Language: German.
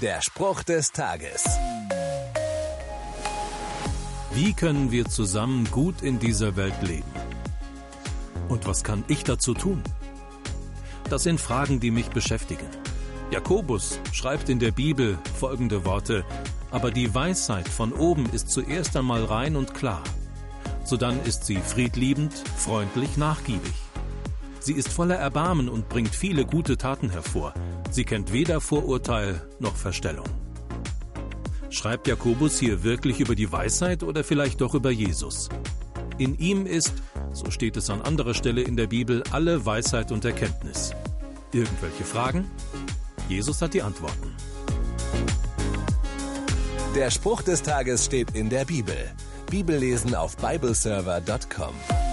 Der Spruch des Tages. Wie können wir zusammen gut in dieser Welt leben? Und was kann ich dazu tun? Das sind Fragen, die mich beschäftigen. Jakobus schreibt in der Bibel folgende Worte, aber die Weisheit von oben ist zuerst einmal rein und klar. Sodann ist sie friedliebend, freundlich, nachgiebig. Sie ist voller Erbarmen und bringt viele gute Taten hervor. Sie kennt weder Vorurteil noch Verstellung. Schreibt Jakobus hier wirklich über die Weisheit oder vielleicht doch über Jesus? In ihm ist, so steht es an anderer Stelle in der Bibel, alle Weisheit und Erkenntnis. Irgendwelche Fragen? Jesus hat die Antworten. Der Spruch des Tages steht in der Bibel. Bibellesen auf bibleserver.com.